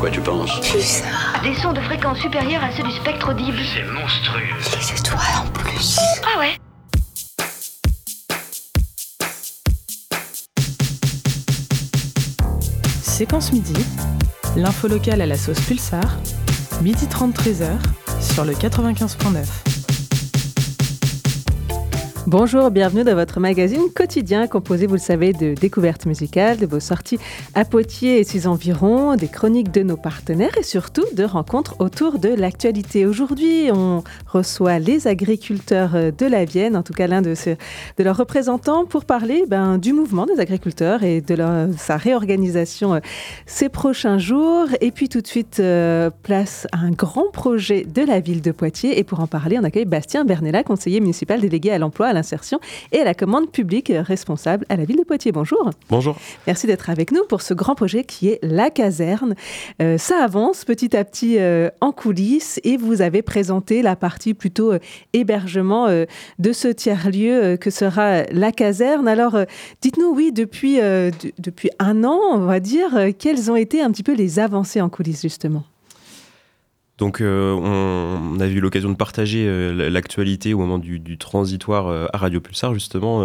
quoi tu penses. Des sons de fréquence supérieure à ceux du spectre audible. C'est monstrueux. Les étoiles en plus. Ah ouais Séquence midi, l'info locale à la sauce Pulsar, midi 30 13h sur le 95.9. Bonjour, bienvenue dans votre magazine quotidien composé, vous le savez, de découvertes musicales, de vos sorties à Poitiers et ses environs, des chroniques de nos partenaires et surtout de rencontres autour de l'actualité. Aujourd'hui, on reçoit les agriculteurs de la Vienne, en tout cas l'un de, de, leurs représentants, pour parler ben, du mouvement des agriculteurs et de leur, sa réorganisation euh, ces prochains jours. Et puis tout de suite, euh, place à un grand projet de la ville de Poitiers. Et pour en parler, on accueille Bastien Bernella, conseiller municipal délégué à l'emploi, à l'insertion et à la commande publique responsable à la ville de Poitiers. Bonjour. Bonjour. Merci d'être avec nous pour ce grand projet qui est la caserne. Euh, ça avance petit à petit euh, en coulisses et vous avez présenté la partie plutôt euh, hébergement de ce tiers-lieu que sera la caserne. Alors, dites-nous, oui, depuis, depuis un an, on va dire, quelles ont été un petit peu les avancées en coulisses, justement? Donc euh, on, on, a eu l'occasion de partager euh, l'actualité au moment du, du transitoire euh, à Radio Pulsar justement.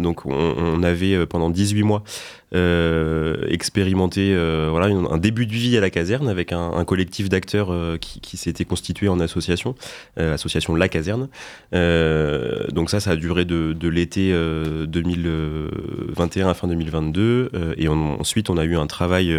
donc on, on, avait pendant 18 mois expérimenté voilà, un début de vie à la caserne avec un, collectif d'acteurs qui, qui s'était constitué en association, association La Caserne. donc ça, ça a duré de, de l'été 2021 à fin 2022 et ensuite on a eu un travail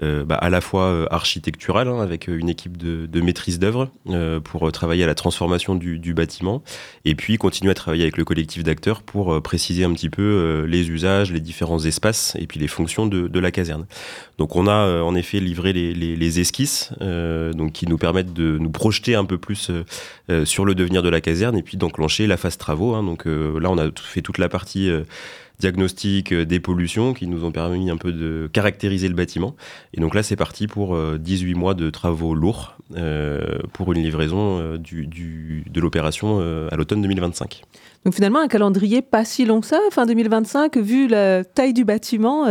bah, à la fois architectural hein, avec une équipe de, maîtrise d'œuvre euh, pour travailler à la transformation du, bâtiment et puis continuer à travailler avec le collectif d'acteurs pour euh, préciser un petit peu euh, les usages, les différents espaces et puis les fonctions de, la caserne. Donc on a euh, en effet livré les, esquisses euh, donc qui nous permettent de nous projeter un peu plus euh, sur le devenir de la caserne et puis d'enclencher la phase travaux. Hein. Donc là on a fait toute la partie diagnostic des pollutions qui nous ont permis un peu de caractériser le bâtiment. Et donc là, c'est parti pour 18 mois de travaux lourds pour une livraison de l'opération à l'automne 2025. Donc finalement, un calendrier pas si long que ça, fin 2025, vu la taille du bâtiment.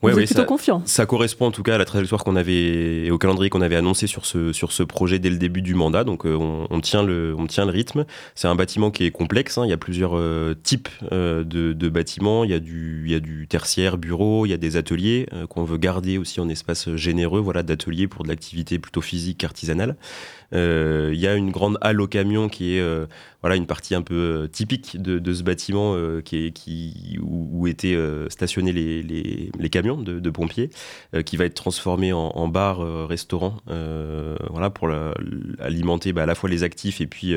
Ouais, Vous êtes plutôt ça, confiant. Ça correspond en tout cas à la trajectoire qu'on avait et au calendrier qu'on avait annoncé sur ce sur ce projet dès le début du mandat. Donc euh, on, on, tient le on tient le rythme. C'est un bâtiment qui est complexe. Hein. Il y a plusieurs euh, types euh, de, de, bâtiments. Il y a du il y a du tertiaire, bureau. Il y a des ateliers euh, qu'on veut garder aussi en espace généreux. Voilà, d'ateliers pour de l'activité plutôt physique, artisanale. Euh, il y a une grande halle au camion qui est euh, voilà une partie un peu euh, typique de, ce bâtiment qui est qui où, étaient stationnés les, les, camions de, pompiers, qui va être transformé en, bar restaurant voilà pour alimenter bah, à la fois les actifs et puis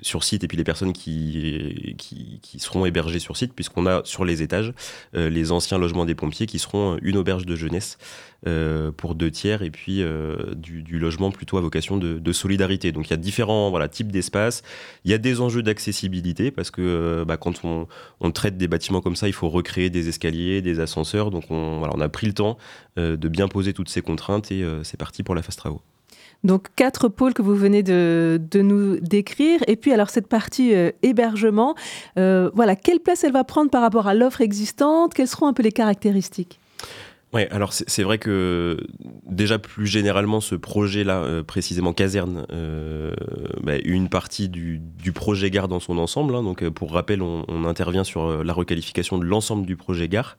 sur site et puis les personnes qui, qui, qui seront hébergées sur site puisqu'on a sur les étages les anciens logements des pompiers qui seront une auberge de jeunesse euh, pour deux tiers et puis euh, du, logement plutôt à vocation de, solidarité. Donc il y a différents voilà, types d'espaces. Il y a des enjeux d'accessibilité parce que bah, quand on, traite des bâtiments comme ça, il faut recréer des escaliers, des ascenseurs. Donc on, a pris le temps de bien poser toutes ces contraintes et c'est parti pour la phase travaux. Donc quatre pôles que vous venez de, nous décrire. Et puis alors cette partie euh, hébergement, euh, voilà, quelle place elle va prendre par rapport à l'offre existante? Quelles seront un peu les caractéristiques? Ouais, alors c'est vrai que déjà plus généralement ce projet-là, euh, précisément caserne, euh, bah, une partie du, projet gare dans son ensemble. Hein, donc pour rappel, on, intervient sur la requalification de l'ensemble du projet gare.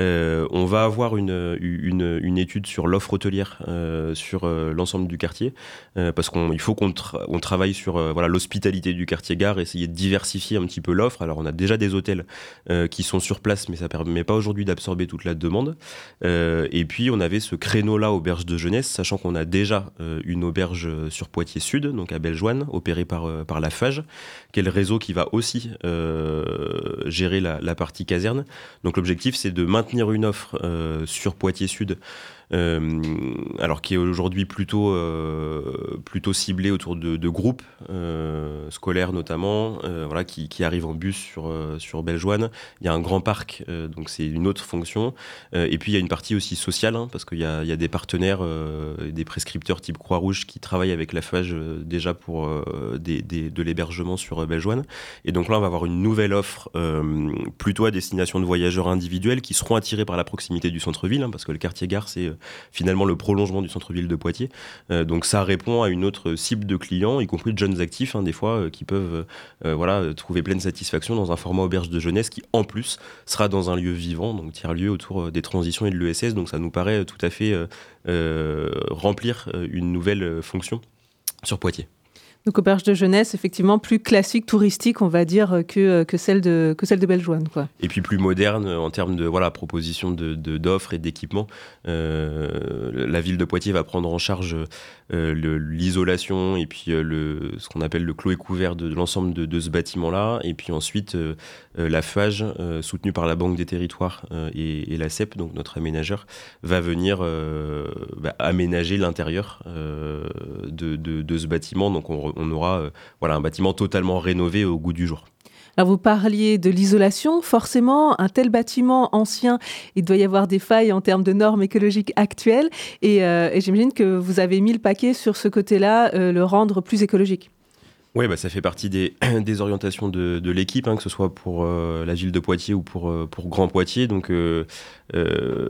Euh, on va avoir une, une, étude sur l'offre hôtelière euh, sur euh, l'ensemble du quartier, parce qu'il faut qu'on tra on travaille sur voilà l'hospitalité du quartier gare, essayer de diversifier un petit peu l'offre. Alors on a déjà des hôtels qui sont sur place, mais ça permet pas aujourd'hui d'absorber toute la demande. et puis on avait ce créneau-là auberge de jeunesse, sachant qu'on a déjà une auberge sur Poitiers Sud, donc à Bellejoine, opérée par, par la FAGE, qui est le réseau qui va aussi gérer la, la partie caserne. Donc l'objectif c'est de maintenir maintenir une offre euh, sur Poitiers Sud alors qui est aujourd'hui plutôt euh, plutôt ciblé autour de, de groupes euh, scolaires notamment, euh, voilà qui, qui arrivent en bus sur euh, sur Bellejoine. Il y a un grand parc, euh, donc c'est une autre fonction. et puis il y a une partie aussi sociale hein, parce qu'il y y a des partenaires, des prescripteurs type Croix-Rouge qui travaillent avec la FAGE déjà pour des, des, de l'hébergement sur Bellejoine. Et donc là on va avoir une nouvelle offre plutôt à destination de voyageurs individuels qui seront seront attirés par la proximité du centre-ville, hein, parce que le quartier gare, c'est finalement le prolongement du centre-ville de Poitiers. donc ça répond à une autre cible de clients, y compris de jeunes actifs, hein, des fois, qui peuvent voilà, trouver pleine satisfaction dans un format auberge de jeunesse qui, en plus, sera dans un lieu vivant, donc tiers-lieu autour des transitions et de l'ESS. Donc ça nous paraît tout à fait remplir une nouvelle fonction sur Poitiers. Donc auberge de jeunesse, effectivement, plus classique, touristique, on va dire, que, celle de, que celle. Et puis plus moderne en termes de voilà, proposition d'offres de, et d'équipements. Euh, la ville de Poitiers va prendre en charge euh, l'isolation et puis euh, le, ce qu'on appelle le clos couvert de, l'ensemble de, ce bâtiment-là. Et puis ensuite, euh, la FAGE, soutenue par la Banque des Territoires et, et, la CEP, donc notre aménageur, va venir bah, aménager l'intérieur de, de, ce bâtiment. Donc on, on aura euh, voilà, un bâtiment totalement rénové au goût du jour. Alors vous parliez de l'isolation, forcément, un tel bâtiment ancien, il doit y avoir des failles en termes de normes écologiques actuelles, et, euh, et j'imagine que vous avez mis le paquet sur ce côté-là, euh, le rendre plus écologique. Oui, bah, ça fait partie des, orientations de, l'équipe, hein, que ce soit pour euh, la ville de Poitiers ou pour, euh, pour Grand Poitiers. Donc, euh,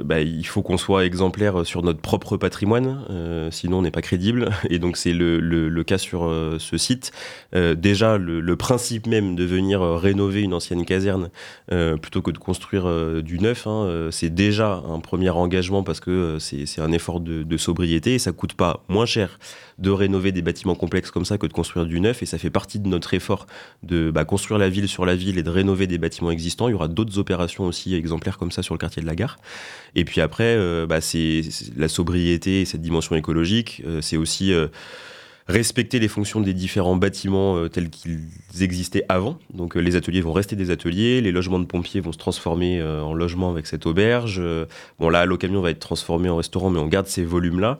bah, il faut qu'on soit exemplaire sur notre propre patrimoine, sinon on n'est pas crédible. Et donc, c'est le, le, cas sur ce site. déjà, le, principe même de venir rénover une ancienne caserne plutôt que de construire du neuf, hein, c'est déjà un premier engagement parce que c'est un effort de, sobriété et ça coûte pas moins cher de rénover des bâtiments complexes comme ça que de construire du neuf. Ça fait partie de notre effort de bah, construire la ville sur la ville et de rénover des bâtiments existants. Il y aura d'autres opérations aussi exemplaires comme ça sur le quartier de la gare. Et puis après, euh, bah, c'est la sobriété et cette dimension écologique. Euh, c'est aussi euh, respecter les fonctions des différents bâtiments euh, tels qu'ils existaient avant. Donc euh, les ateliers vont rester des ateliers, les logements de pompiers vont se transformer euh, en logements avec cette auberge. bon là, l'eau camion va être transformé en restaurant, mais on garde ces volumes-là.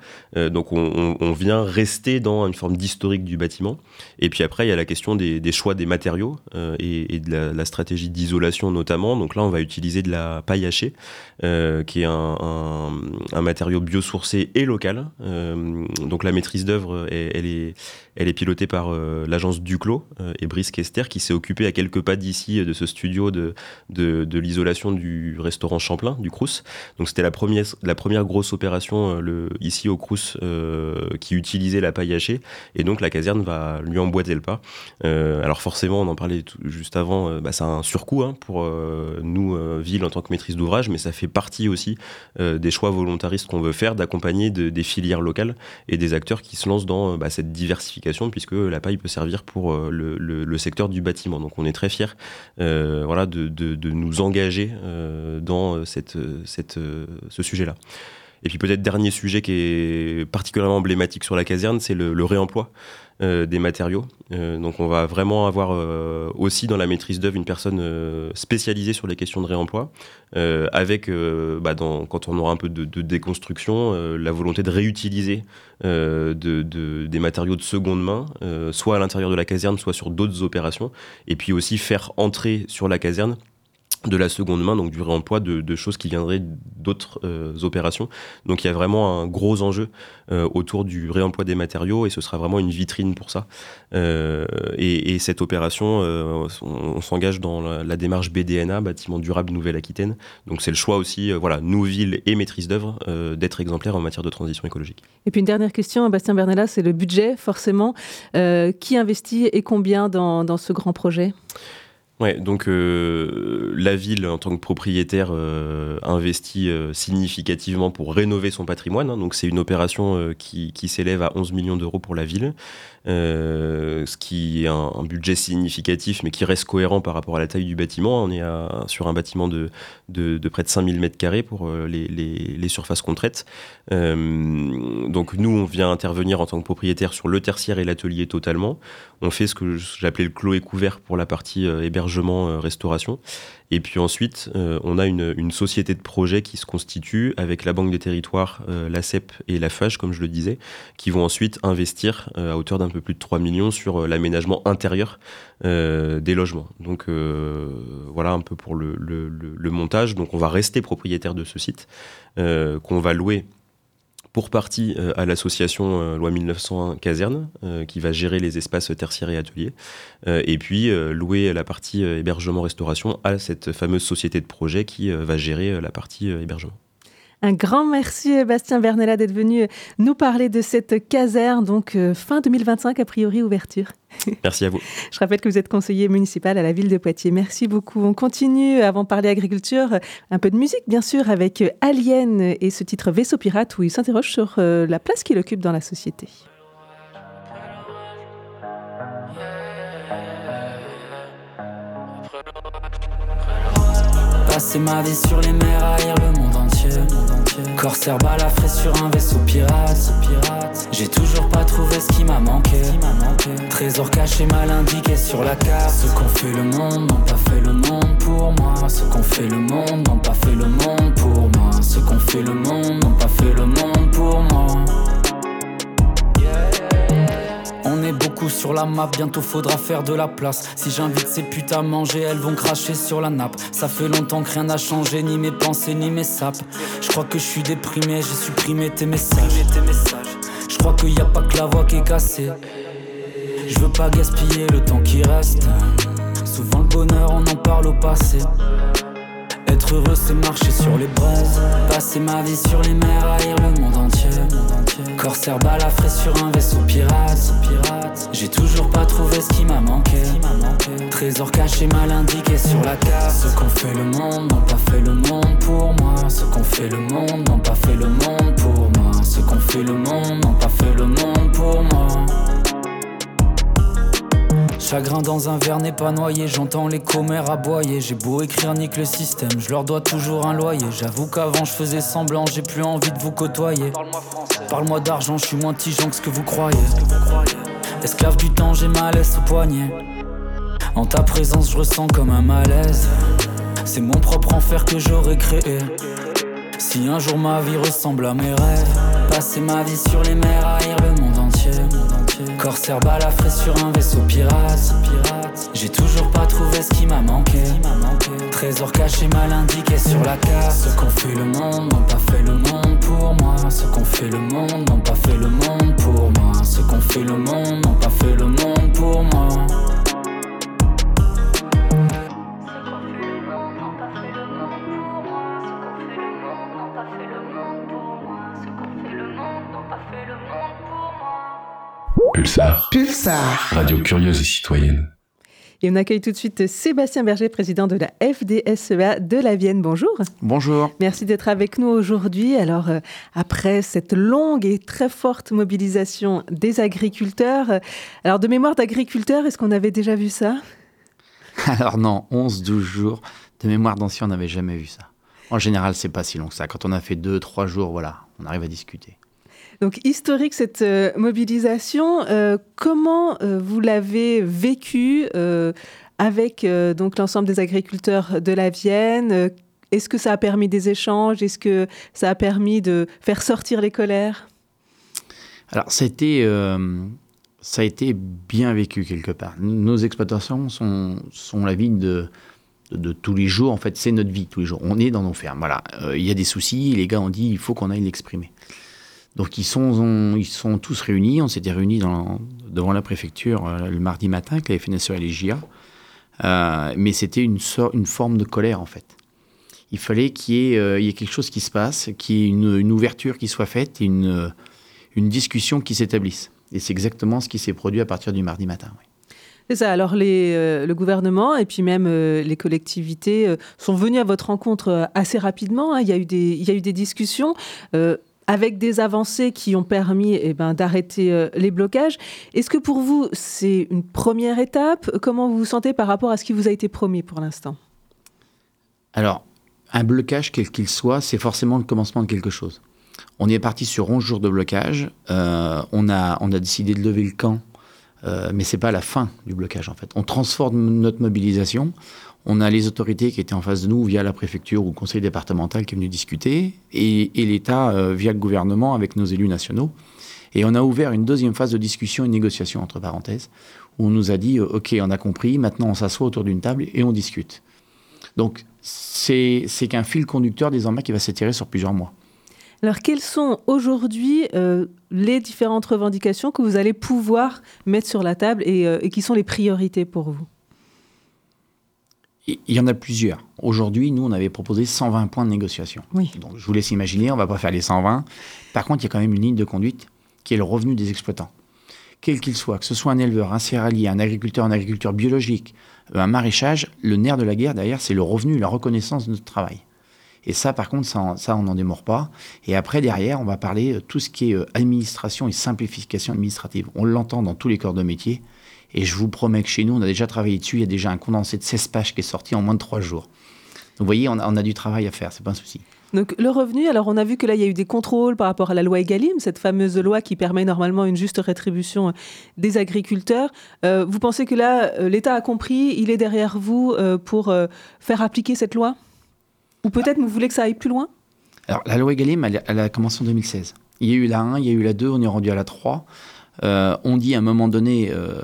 donc on, vient rester dans une forme d'historique du bâtiment. Et puis après, il y a la question des, choix des matériaux et, de la, stratégie d'isolation notamment. Donc là, on va utiliser de la paille hachée, qui est un, matériau biosourcé et local. donc la maîtrise d'œuvre, elle est elle est pilotée par euh, l'agence Duclos euh, et Brice Kester qui s'est occupé à quelques pas d'ici de ce studio de, de, l'isolation du restaurant Champlain, du Crous. Donc c'était la première, la première grosse opération euh, ici au Crous qui utilisait la paille hachée et donc la caserne va lui emboîter le pas. alors forcément, on en parlait juste avant, bah, c'est un surcoût hein, pour nous, ville en tant que maîtrise d'ouvrage, mais ça fait partie aussi des choix volontaristes qu'on veut faire d'accompagner de, des filières locales et des acteurs qui se lancent dans bah, cette diversification puisque la paille peut servir pour euh, le, secteur du bâtiment. Donc on est très fiers euh, voilà, de, nous engager euh, dans ce sujet-là. Et puis peut-être dernier sujet qui est particulièrement emblématique sur la caserne, c'est le, réemploi euh, des matériaux. Euh, donc on va vraiment avoir euh, aussi dans la maîtrise d'œuvre une personne spécialisée sur les questions de réemploi, avec, bah, quand on aura un peu de, déconstruction, la volonté de réutiliser de, de, des matériaux de seconde main, soit à l'intérieur de la caserne, soit sur d'autres opérations, et puis aussi faire entrer sur la caserne de la seconde main, donc du réemploi de, de choses qui viendraient d'autres euh, opérations. Donc il y a vraiment un gros enjeu euh, autour du réemploi des matériaux et ce sera vraiment une vitrine pour ça. Euh, et, et, cette opération, on, s'engage dans la, démarche BDNA, bâtiment durable Nouvelle-Aquitaine. Donc c'est le choix aussi, voilà, nous ville et maîtrise d'œuvre, d'être exemplaire en matière de transition écologique. Et puis une dernière question, Bastien Bernella, c'est le budget forcément. qui investit et combien dans ce grand projet? Ouais, donc euh, la ville en tant que propriétaire euh, investit euh, significativement pour rénover son patrimoine. Hein, donc c'est une opération qui, qui s'élève à 11 millions d'euros pour la ville, ce qui est un, budget significatif, mais qui reste cohérent par rapport à la taille du bâtiment. On est sur un bâtiment de, de, de, près de 5000 mètres carrés pour les, les, les, surfaces qu'on traite. donc nous, on vient intervenir en tant que propriétaire sur le tertiaire et l'atelier totalement. On fait ce que j'appelais le clos et couvert pour la partie hébergement hébergement, euh, restauration. Et puis ensuite, euh, on a une, société de projet qui se constitue avec la Banque des Territoires, euh, CEP et la FAGE, comme je le disais, qui vont ensuite investir à hauteur d'un peu plus de 3 millions sur l'aménagement intérieur des logements. Donc voilà un peu pour le, le, le, montage. Donc on va rester propriétaire de ce site, qu'on va louer pour partie à l'association Loi 1901 Caserne, qui va gérer les espaces tertiaires et ateliers, et puis louer la partie hébergement-restauration à cette fameuse société de projet qui va gérer la partie hébergement. Un grand merci Bastien Bernella d'être venu nous parler de cette caserne, donc euh, fin 2025 a priori ouverture. Merci à vous. Je rappelle que vous êtes conseiller municipal à la ville de Poitiers. Merci beaucoup. On continue avant de parler agriculture, un peu de musique bien sûr avec Alien et ce titre Vaisseau pirate où il s'interroge sur euh, la place qu'il occupe dans la société. Passer ma vie sur les mers, entier. Corsaire balafré sur un vaisseau pirate. J'ai toujours pas trouvé ce qui m'a manqué. Trésor caché mal indiqué sur la carte. Ce qu'on fait le monde n'ont pas fait le monde pour moi. Ce qu'on fait le monde n'ont pas fait le monde pour moi. Ce qu'on fait le monde n'ont pas fait le monde pour moi. On est beaucoup sur la map, bientôt faudra faire de la place. Si j'invite ces putes à manger, elles vont cracher sur la nappe. Ça fait longtemps que rien n'a changé, ni mes pensées, ni mes sapes. Je crois que je suis déprimé, j'ai supprimé tes messages. Je crois qu'il n'y a pas que la voix qui est cassée. Je veux pas gaspiller le temps qui reste. Souvent le bonheur, on en parle au passé. Être heureux, c'est marcher sur les braises. Passer ma vie sur les mers, haïr le monde entier. Corsaire balafré sur un vaisseau pirate. J'ai toujours pas trouvé ce qui m'a manqué. Trésor caché mal indiqué sur la carte. Ce qu'on fait le monde n'ont pas fait le monde pour moi. Ce qu'on fait le monde n'ont pas fait le monde pour moi. Ce qu'on fait le monde n'ont pas fait le monde pour moi. Chagrin dans un verre n'est pas noyé, j'entends les commères aboyer. J'ai beau écrire nique le système, je leur dois toujours un loyer. J'avoue qu'avant je faisais semblant, j'ai plus envie de vous côtoyer. Parle-moi d'argent, je suis moins tigeant que ce que vous croyez. Esclave du temps, j'ai ma laisse au poignet. En ta présence, je ressens comme un malaise. C'est mon propre enfer que j'aurais créé. Si un jour ma vie ressemble à mes rêves, passer ma vie sur les mers, haïr le monde entier. Corsaire balafré sur un vaisseau pirate. J'ai toujours pas trouvé ce qui m'a manqué. Trésor caché mal indiqué sur la carte. Ce qu'on fait le monde n'ont pas fait le monde pour moi. Ce qu'on fait le monde n'ont pas fait le monde pour moi. Ce qu'on fait le monde n'ont pas fait le monde pour moi. Pulsar. Pulsar. Radio curieuse et citoyenne. Et on accueille tout de suite Sébastien Berger, président de la FDSEA de la Vienne. Bonjour. Bonjour. Merci d'être avec nous aujourd'hui. Alors, euh, après cette longue et très forte mobilisation des agriculteurs, euh, alors de mémoire d'agriculteurs, est-ce qu'on avait déjà vu ça? Alors non, 11-12 jours de mémoire d'anciens, on n'avait jamais vu ça. En général, c'est pas si long que ça. Quand on a fait 2-3 jours, voilà, on arrive à discuter. Donc historique cette euh, mobilisation. Euh, comment euh, vous l'avez vécu avec donc l'ensemble des agriculteurs de la Vienne? Est-ce que ça a permis des échanges? Est-ce que ça a permis de faire sortir les colères? Alors été ça a été bien vécu quelque part. Nos exploitations sont, la vie de, de, tous les jours. En fait, c'est notre vie tous les jours. On est dans nos fermes. Voilà. Il y a des soucis. Les gars ont dit il faut qu'on aille l'exprimer. Donc ils sont, ils sont tous réunis. On s'était réunis devant la préfecture euh, le mardi matin avec la FNSE et les JA. Euh, mais c'était une, forme de colère en fait. Il fallait qu'il y, euh, ait quelque chose qui se passe, qu'il y ait une, ouverture qui soit faite, une, discussion qui s'établisse. Et c'est exactement ce qui s'est produit à partir du mardi matin. C'est ça. Alors, euh, le gouvernement et puis même euh, les collectivités euh, sont venus à votre rencontre assez rapidement. Hein. Il y a eu des discussions avec des avancées qui ont permis eh ben, d'arrêter euh, les blocages. Est-ce que pour vous, c'est une première étape? Comment vous vous sentez par rapport à ce qui vous a été promis pour l'instant? Alors, un blocage, quel qu'il soit, c'est forcément le commencement de quelque chose. On est parti sur 11 jours de blocage. Euh, on, a, on a décidé de lever le camp, euh, mais ce n'est pas la fin du blocage en fait. On transforme notre mobilisation. On a les autorités qui étaient en face de nous via la préfecture ou le conseil départemental qui est venu discuter, et, l'État euh, via le gouvernement avec nos élus nationaux. Et on a ouvert une deuxième phase de discussion et de négociation, entre parenthèses, où on nous a dit, euh, OK, on a compris, maintenant on s'assoit autour d'une table et on discute. Donc c'est qu'un fil conducteur désormais qui va s'étirer sur plusieurs mois. Alors, quelles sont aujourd'hui euh, les différentes revendications que vous allez pouvoir mettre sur la table et, euh, et qui sont les priorités pour vous? Il y en a plusieurs. Aujourd'hui, nous, on avait proposé 120 points de négociation. Oui. Donc, je vous laisse imaginer, on ne va pas faire les 120. Par contre, il y a quand même une ligne de conduite qui est le revenu des exploitants. Quel qu'il soit, que ce soit un éleveur, un céréalier, un agriculteur en agriculture biologique, euh, un maraîchage, le nerf de la guerre derrière, c'est le revenu, la reconnaissance de notre travail. Et ça, par contre, ça, on n'en démord pas. Et après, derrière, on va parler de tout ce qui est euh, administration et simplification administrative. On l'entend dans tous les corps de métier. Et je vous promets que chez nous, on a déjà travaillé dessus. Il y a déjà un condensé de 16 pages qui est sorti en moins de 3 jours. Donc, vous voyez, on a, du travail à faire, c'est pas un souci. Donc le revenu, alors on a vu que là il y a eu des contrôles par rapport à la loi Egalim, cette fameuse loi qui permet normalement une juste rétribution euh, des agriculteurs. Euh, vous pensez que là euh, l'État a compris, il est derrière vous euh, pour euh, faire appliquer cette loi? Ou peut-être vous voulez que ça aille plus loin? Alors, la loi Egalim, elle, a commencé en 2016. Il y a eu la 1, il y a eu la 2, on est rendu à la 3. Euh, on dit à un moment donné, euh,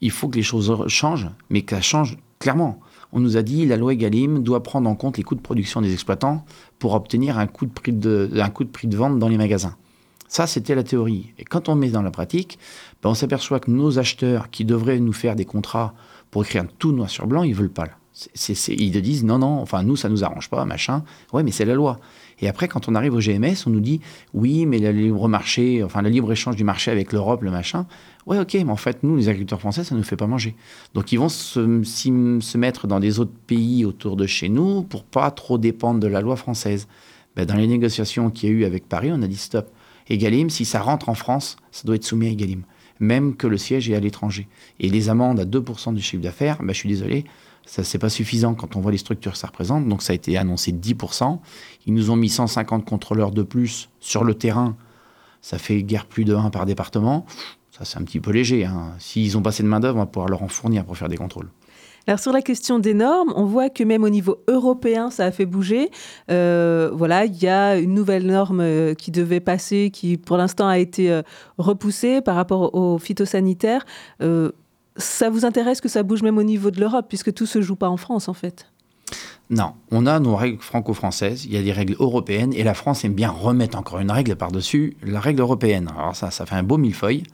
il faut que les choses changent, mais qu'elles changent clairement. On nous a dit la loi Egalim doit prendre en compte les coûts de production des exploitants pour obtenir un coût de prix de, un coût de, prix de vente dans les magasins. Ça, c'était la théorie. Et quand on met dans la pratique, ben on s'aperçoit que nos acheteurs qui devraient nous faire des contrats pour écrire tout noir sur blanc, ils veulent pas. Ils te disent non, non, enfin nous, ça nous arrange pas, machin. Ouais, mais c'est la loi. Et après, quand on arrive au GMS, on nous dit oui, mais le libre marché, enfin le libre échange du marché avec l'Europe, le machin. Ouais, ok, mais en fait, nous, les agriculteurs français, ça nous fait pas manger. Donc, ils vont se, se mettre dans des autres pays autour de chez nous pour pas trop dépendre de la loi française. Ben, dans les négociations qu'il y a eu avec Paris, on a dit stop. Egalim, si ça rentre en France, ça doit être soumis à Egalim, même que le siège est à l'étranger. Et les amendes à 2% du chiffre d'affaires, ben, je suis désolé, ça c'est pas suffisant quand on voit les structures que ça représente. Donc ça a été annoncé 10%. Ils nous ont mis 150 contrôleurs de plus sur le terrain. Ça fait guère plus de 1 par département. Ça c'est un petit peu léger. Hein. S'ils ont passé de main d'œuvre, on va pouvoir leur en fournir pour faire des contrôles. Alors sur la question des normes, on voit que même au niveau européen, ça a fait bouger. Euh, voilà, il y a une nouvelle norme euh, qui devait passer, qui pour l'instant a été euh, repoussée par rapport aux phytosanitaires. Ça vous intéresse que ça bouge même au niveau de l'Europe, puisque tout se joue pas en France en fait Non, on a nos règles franco-françaises, il y a des règles européennes, et la France aime bien remettre encore une règle par-dessus la règle européenne. Alors ça, ça fait un beau millefeuille.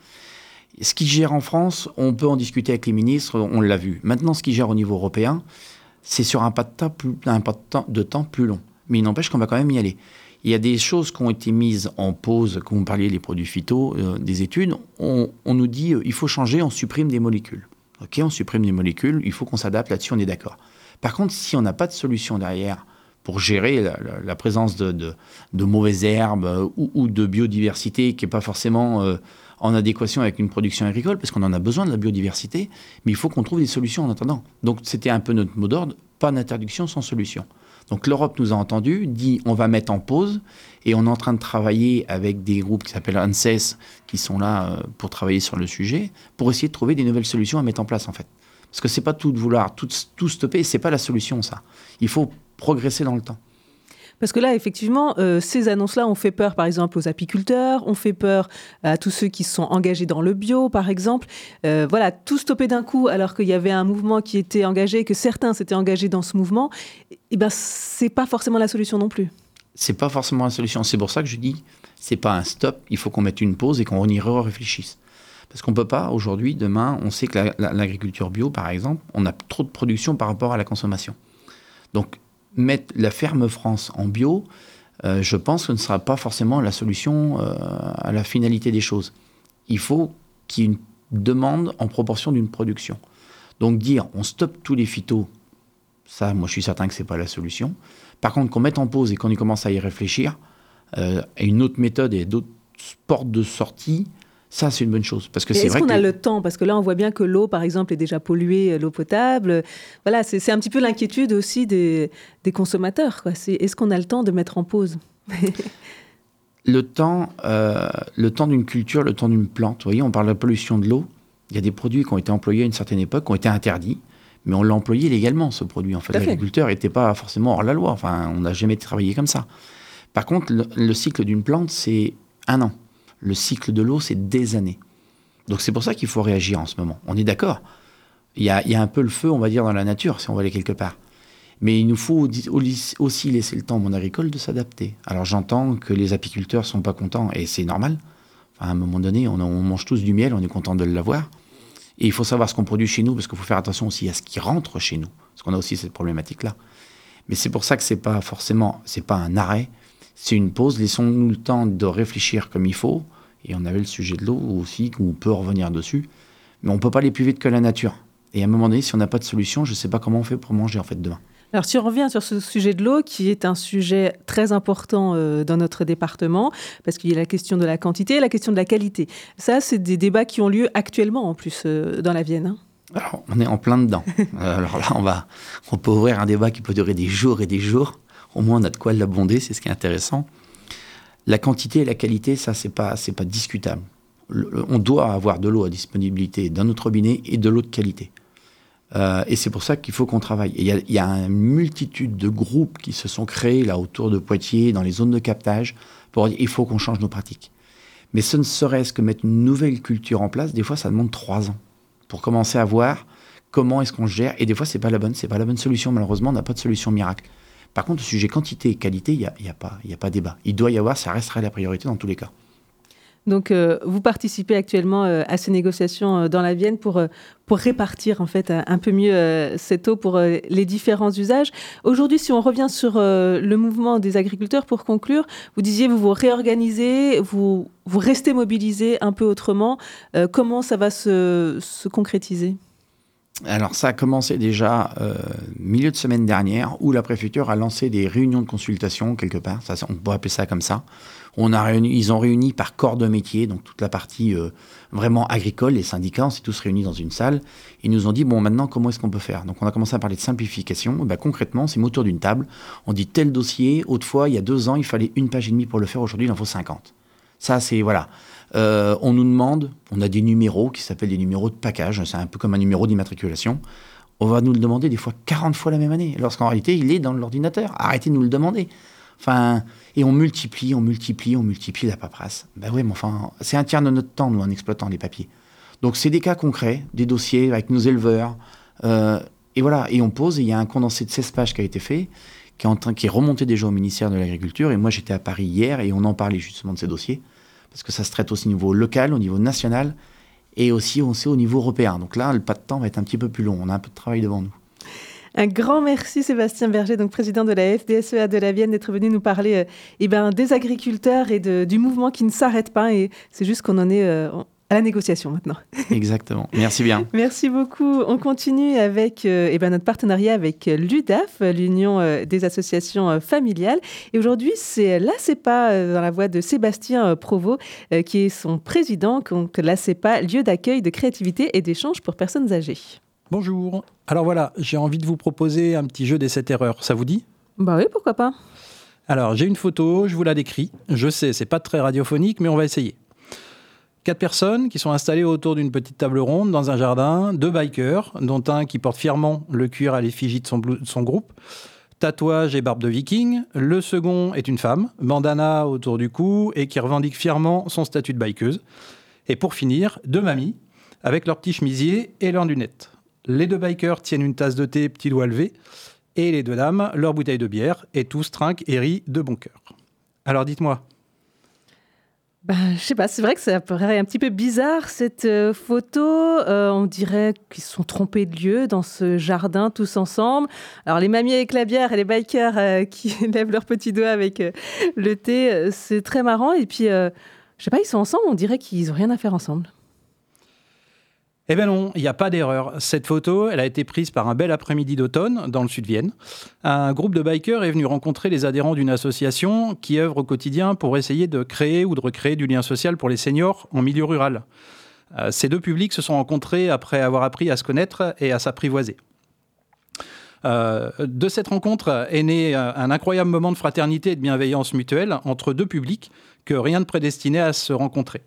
Ce qui gère en France, on peut en discuter avec les ministres, on l'a vu. Maintenant, ce qui gère au niveau européen, c'est sur un pas de temps plus, de temps plus long. Mais il n'empêche qu'on va quand même y aller. Il y a des choses qui ont été mises en pause, comme vous parliez, les produits phyto, euh, des études. On, nous dit euh, il faut changer, on supprime des molécules. OK, on supprime des molécules, il faut qu'on s'adapte là-dessus, on est d'accord. Par contre, si on n'a pas de solution derrière pour gérer la, présence de, mauvaises herbes euh, ou, ou, de biodiversité qui n'est pas forcément euh, en adéquation avec une production agricole, parce qu'on en a besoin de la biodiversité, mais il faut qu'on trouve des solutions en attendant. Donc c'était un peu notre mot d'ordre, pas d'interdiction sans solution. Donc l'Europe nous a entendus, dit on va mettre en pause, et on est en train de travailler avec des groupes qui s'appellent ANSES, qui sont là euh, pour travailler sur le sujet, pour essayer de trouver des nouvelles solutions à mettre en place en fait. Parce que c'est pas tout de vouloir tout, tout stopper, c'est pas la solution ça. Il faut progresser dans le temps. Parce que là, effectivement, euh, ces annonces-là ont fait peur, par exemple, aux apiculteurs, ont fait peur à tous ceux qui se sont engagés dans le bio, par exemple. Euh, voilà, tout stopper d'un coup, alors qu'il y avait un mouvement qui était engagé, que certains s'étaient engagés dans ce mouvement, eh ben, c'est pas forcément la solution non plus. C'est pas forcément la solution. C'est pour ça que je dis, c'est pas un stop. Il faut qu'on mette une pause et qu'on y réfléchisse. Parce qu'on peut pas aujourd'hui, demain, on sait que l'agriculture la, la, bio, par exemple, on a trop de production par rapport à la consommation. Donc mettre la ferme France en bio, euh, je pense que ce ne sera pas forcément la solution euh, à la finalité des choses. Il faut qu'il y ait une demande en proportion d'une production. Donc dire on stoppe tous les phytos, ça, moi je suis certain que ce n'est pas la solution. Par contre, qu'on mette en pause et qu'on y commence à y réfléchir, euh, à une autre méthode et d'autres portes de sortie, ça, c'est une bonne chose. Parce que c'est Est-ce qu'on a le temps? Parce que là, on voit bien que l'eau, par exemple, est déjà polluée, l'eau potable. Voilà, c'est un petit peu l'inquiétude aussi des, des consommateurs. Est-ce qu'on a le temps de mettre en pause? Le temps, euh, le temps d'une culture, le temps d'une plante. Vous voyez, on parle de la pollution de l'eau. Il y a des produits qui ont été employés à une certaine époque, qui ont été interdits, mais on l'a employé légalement, ce produit. En fait, l'agriculteur n'était pas forcément hors la loi. Enfin, on n'a jamais travaillé comme ça. Par contre, le, le cycle d'une plante, c'est un an le cycle de l'eau, c'est des années. Donc c'est pour ça qu'il faut réagir en ce moment. On est d'accord. Il y, a, un peu le feu, on va dire, dans la nature, si on va aller quelque part. Mais il nous faut aussi laisser le temps au monde agricole de s'adapter. Alors j'entends que les apiculteurs sont pas contents, et c'est normal. à un moment donné, on, on, mange tous du miel, on est content de l'avoir. Et il faut savoir ce qu'on produit chez nous, parce qu'il faut faire attention aussi à ce qui rentre chez nous, parce qu'on a aussi cette problématique-là. Mais c'est pour ça que c'est pas forcément, c'est pas un arrêt, c'est une pause. Laissons-nous le temps de réfléchir comme il faut. Et on avait le sujet de l'eau aussi, où on peut revenir dessus. Mais on peut pas aller plus vite que la nature. Et à un moment donné, si on n'a pas de solution, je ne sais pas comment on fait pour manger en fait demain. Alors si on revient sur ce sujet de l'eau, qui est un sujet très important euh, dans notre département, parce qu'il y a la question de la quantité et la question de la qualité. Ça, c'est des débats qui ont lieu actuellement en plus euh, dans la Vienne. Hein. Alors, on est en plein dedans. Euh, alors là, on, va, on peut ouvrir un débat qui peut durer des jours et des jours. Au moins, on a de quoi l'abonder, c'est ce qui est intéressant. La quantité et la qualité, ça, c'est pas, pas discutable. on doit avoir de l'eau à disponibilité dans notre robinet et de l'eau de qualité. Euh, et c'est pour ça qu'il faut qu'on travaille. Il y, y, a une multitude de groupes qui se sont créés là autour de Poitiers, dans les zones de captage, pour dire il faut qu'on change nos pratiques. Mais ce ne serait-ce que mettre une nouvelle culture en place, des fois ça demande trois ans pour commencer à voir comment est-ce qu'on gère. Et des fois c'est pas la bonne, c'est pas la bonne solution. Malheureusement, on n'a pas de solution miracle. Par contre, le sujet quantité et qualité, il n'y a, y a, pas, y a pas débat. Il doit y avoir, ça resterait la priorité dans tous les cas. Donc, euh, vous participez actuellement euh, à ces négociations euh, dans la Vienne pour, pour répartir en fait un peu mieux cette eau pour les différents usages. Aujourd'hui, si on revient sur le mouvement des agriculteurs, pour conclure, vous disiez vous vous réorganisez, vous, vous restez mobilisé un peu autrement. comment ça va se, se concrétiser? Alors ça a commencé déjà milieu de semaine dernière où la préfecture a lancé des réunions de consultation quelque part, ça, on pourrait appeler ça comme ça, on a réuni, ils ont réuni par corps de métier, donc toute la partie euh, vraiment agricole, les syndicats, on s'est tous réunis dans une salle. Ils nous ont dit, bon, maintenant, comment est-ce qu'on peut faire? Donc, on a commencé à parler de simplification. Ben, concrètement, c'est autour d'une table. On dit tel dossier, autrefois, il y a deux ans, il fallait une page et demie pour le faire. Aujourd'hui, il en faut 50. Ça, c'est, voilà. Euh, on nous demande, on a des numéros qui s'appellent des numéros de package. C'est un peu comme un numéro d'immatriculation. On va nous le demander des fois 40 fois la même année, lorsqu'en réalité, il est dans l'ordinateur. Arrêtez de nous le demander. Enfin, et on multiplie, on multiplie, on multiplie la paperasse. Ben oui, mais enfin, c'est un tiers de notre temps, nous, en exploitant les papiers. Donc, c'est des cas concrets, des dossiers avec nos éleveurs. Euh, et voilà, et on pose, et il y a un condensé de 16 pages qui a été fait, qui est, qui est remonté déjà au ministère de l'Agriculture. Et moi, j'étais à Paris hier, et on en parlait justement de ces dossiers, parce que ça se traite aussi au niveau local, au niveau national, et aussi, on sait, au niveau européen. Donc là, le pas de temps va être un petit peu plus long. On a un peu de travail devant nous. Un grand merci Sébastien Berger, donc président de la FDSEA de la Vienne, d'être venu nous parler euh, eh ben, des agriculteurs et du mouvement qui ne s'arrête pas. Et c'est juste qu'on en est euh, à la négociation maintenant. Exactement. Merci bien. Merci beaucoup. On continue avec euh, eh ben, notre partenariat avec l'UDAF, l'Union des associations familiales. Et aujourd'hui, c'est l'ACEPA, dans la voix de Sébastien Provost, qui est son président. Donc l'ACEPA, lieu d'accueil de créativité et d'échange pour personnes âgées. Bonjour. Alors voilà, j'ai envie de vous proposer un petit jeu des 7 erreurs. Ça vous dit? Bah oui, pourquoi pas. Alors, j'ai une photo, je vous la décris. Je sais, c'est pas très radiophonique, mais on va essayer. Quatre personnes qui sont installées autour d'une petite table ronde dans un jardin, deux bikers, dont un qui porte fièrement le cuir à l'effigie de son, groupe, tatouage et barbe de viking. Le second est une femme, bandana autour du cou et qui revendique fièrement son statut de bikeuse. Et pour finir, deux mamies avec leur petit chemisier et leurs lunettes. Les deux bikers tiennent une tasse de thé, petit doigt levé, et les deux dames, leur bouteille de bière, et tous trinquent et rient de bon cœur. Alors dites-moi. Ben, je sais pas, c'est vrai que ça paraît un petit peu bizarre cette euh, photo. Euh, on dirait qu'ils se sont trompés de lieu dans ce jardin tous ensemble. Alors les mamies avec la bière et les bikers euh, qui lèvent leur petit doigt avec le thé, c'est très marrant. Et puis, je sais pas, ils sont ensemble, on dirait qu'ils n'ont rien à faire ensemble. Eh bien non, il n'y a pas d'erreur. Cette photo, elle a été prise par un bel après-midi d'automne dans le sud de Vienne. Un groupe de bikers est venu rencontrer les adhérents d'une association qui œuvre au quotidien pour essayer de créer ou de recréer du lien social pour les seniors en milieu rural. Euh, ces deux publics se sont rencontrés après avoir appris à se connaître et à s'apprivoiser. Euh, de cette rencontre est né euh, un incroyable moment de fraternité et de bienveillance mutuelle entre deux publics que rien ne prédestinait à se rencontrer.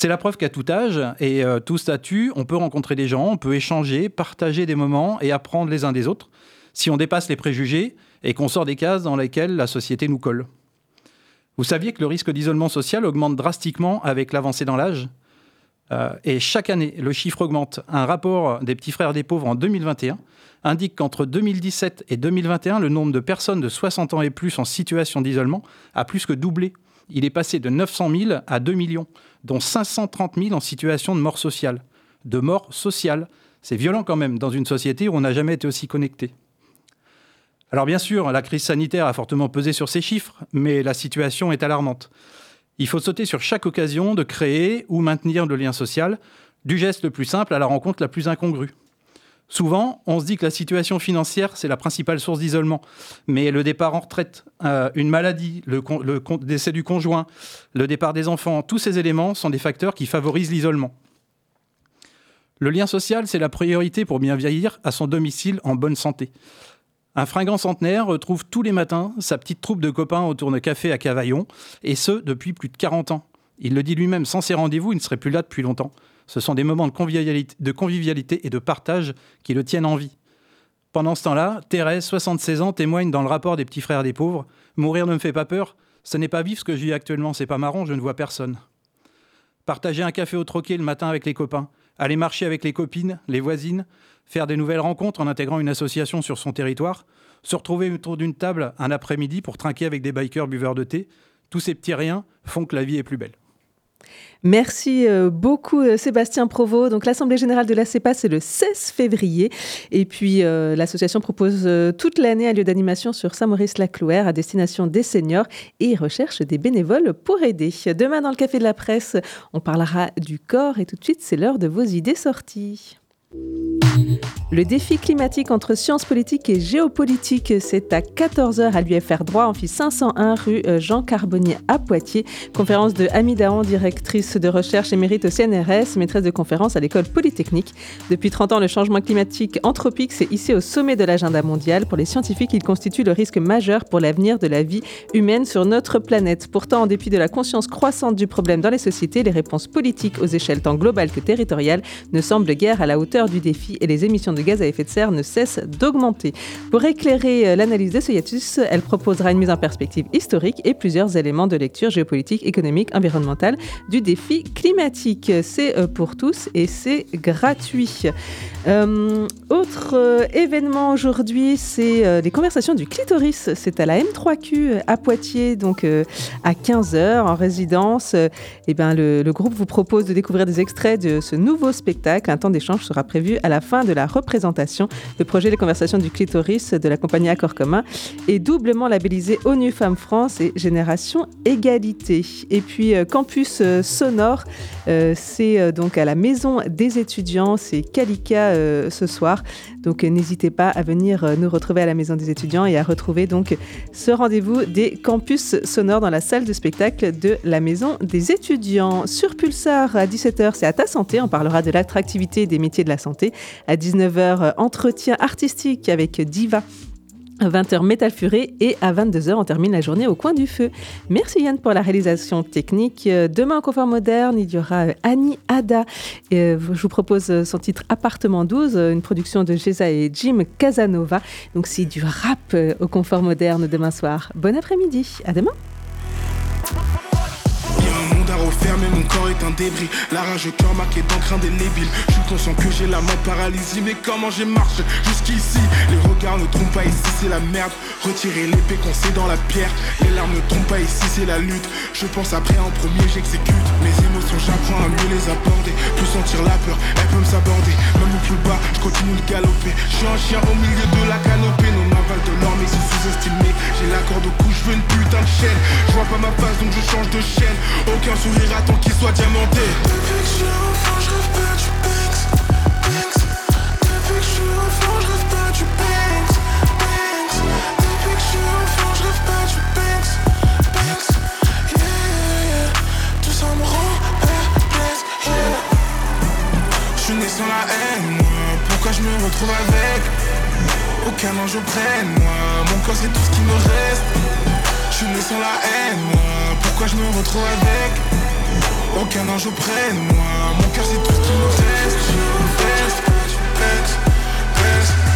C'est la preuve qu'à tout âge et euh, tout statut, on peut rencontrer des gens, on peut échanger, partager des moments et apprendre les uns des autres, si on dépasse les préjugés et qu'on sort des cases dans lesquelles la société nous colle. Vous saviez que le risque d'isolement social augmente drastiquement avec l'avancée dans l'âge? Euh, et chaque année, le chiffre augmente. Un rapport des petits frères des pauvres en 2021 indique qu'entre 2017 et 2021, le nombre de personnes de 60 ans et plus en situation d'isolement a plus que doublé. Il est passé de 900 000 à 2 millions, dont 530 000 en situation de mort sociale. De mort sociale. C'est violent quand même dans une société où on n'a jamais été aussi connecté. Alors bien sûr, la crise sanitaire a fortement pesé sur ces chiffres, mais la situation est alarmante. Il faut sauter sur chaque occasion de créer ou maintenir le lien social, du geste le plus simple à la rencontre la plus incongrue. Souvent, on se dit que la situation financière, c'est la principale source d'isolement. Mais le départ en retraite, euh, une maladie, le, décès du conjoint, le départ des enfants, tous ces éléments sont des facteurs qui favorisent l'isolement. Le lien social, c'est la priorité pour bien vieillir à son domicile en bonne santé. Un fringant centenaire retrouve tous les matins sa petite troupe de copains autour de café à Cavaillon, et ce, depuis plus de 40 ans. Il le dit lui-même, sans ces rendez-vous, il ne serait plus là depuis longtemps. Ce sont des moments de convivialité, et de partage qui le tiennent en vie. Pendant ce temps-là, Thérèse, 76 ans, témoigne dans le rapport des petits frères des pauvres Mourir ne me fait pas peur, ce n'est pas vif ce que je vis actuellement, c'est pas marrant, je ne vois personne. Partager un café au troquet le matin avec les copains, aller marcher avec les copines, les voisines, faire des nouvelles rencontres en intégrant une association sur son territoire, se retrouver autour d'une table un après-midi pour trinquer avec des bikers buveurs de thé, tous ces petits riens font que la vie est plus belle. Merci euh, beaucoup euh, Sébastien Provost. Donc l'Assemblée générale de la CEPA, c'est le 16 février. Et puis euh, l'association propose toute l'année un lieu d'animation sur Saint-Maurice-la-Clouère à destination des seniors et recherche des bénévoles pour aider. Demain dans le Café de la Presse, on parlera du corps et tout de suite c'est l'heure de vos idées sorties. Le défi climatique entre sciences politiques et géopolitique, c'est à 14h à l'UFR droit, amphi 501 rue euh, Jean Carbonnier à Poitiers. Conférence de Ami Dahan, directrice de recherche émérite au CNRS, maîtresse de conférence à l'école polytechnique. Depuis 30 ans, le changement climatique anthropique s'est hissé au sommet de l'agenda mondial. Pour les scientifiques, il constitue le risque majeur pour l'avenir de la vie humaine sur notre planète. Pourtant, en dépit de la conscience croissante du problème dans les sociétés, les réponses politiques aux échelles tant globales que territoriales ne semblent guère à la hauteur du défi et les émissions de gaz à effet de serre ne cessent d'augmenter. Pour éclairer euh, l'analyse de ce hiatus, elle proposera une mise en perspective historique et plusieurs éléments de lecture géopolitique, économique, environnementale du défi climatique. C'est euh, pour tous et c'est gratuit. Euh, autre événement aujourd'hui, c'est les conversations du clitoris. C'est à la M3Q à Poitiers, donc à 15h en résidence. Eh ben, le groupe vous propose de découvrir des extraits de ce nouveau spectacle. Un temps d'échange sera prévu à la fin de la représentation. Le projet Les conversations du clitoris de la compagnie Accord Commun est doublement labellisé ONU Femmes France et Génération Égalité. Et puis euh, Campus euh, Sonore, euh, c'est donc à la Maison des étudiants, c'est Kalika ce soir. Donc n'hésitez pas à venir nous retrouver à la Maison des étudiants et à retrouver donc ce rendez-vous des Campus Sonores dans la salle de spectacle de la Maison des étudiants. Sur Pulsar à 17h, c'est à ta santé. On parlera de l'attractivité des métiers de la santé. À 19h, entretien artistique avec Diva. À 20h, Métal Furé et à 22h, on termine la journée au coin du feu. Merci Yann pour la réalisation technique. Demain, au Confort Moderne, il y aura Annie Ada. Euh, je vous propose son titre Appartement 12, une production de Gesa et Jim Casanova. Donc, c'est du rap euh, au Confort Moderne demain soir. Bon après-midi. À demain mais mon corps est un débris. La rage au cœur marqué d'encre indélébile. Je suis conscient que j'ai la main paralysée, mais comment j'ai marché jusqu'ici? Les regards ne trompent pas ici, c'est la merde. Retirer l'épée qu'on sait dans la pierre. Les larmes ne trompent pas ici, c'est la lutte. Je pense après en premier, j'exécute. Mes émotions, j'apprends à mieux les aborder. Plus sentir la peur, elle peut me s'aborder. Même au plus bas, je continue de galoper. Je suis un chien au milieu de la canopée. Non, m'avale de l'or, mais c'est sous-estimé. J'ai la corde au cou, je veux une putain de chaîne. Je vois pas ma face, donc je change de chaîne. Aucun sourire à qu'il soit diamanté Depuis que je enfant, je rêve pas du Banks, Banks Depuis que je enfant, je rêve pas du Depuis que je enfant, je pas du Banks Yeah, yeah Tout ça me rend suis né sans la haine, moi. Pourquoi je me retrouve avec Aucun ange prenne moi? Mon corps c'est tout ce qui me reste. Je suis né sans la haine, moi. Pourquoi je me retrouve avec aucun ange près de moi? Mon cœur c'est tout ce qui me Je reste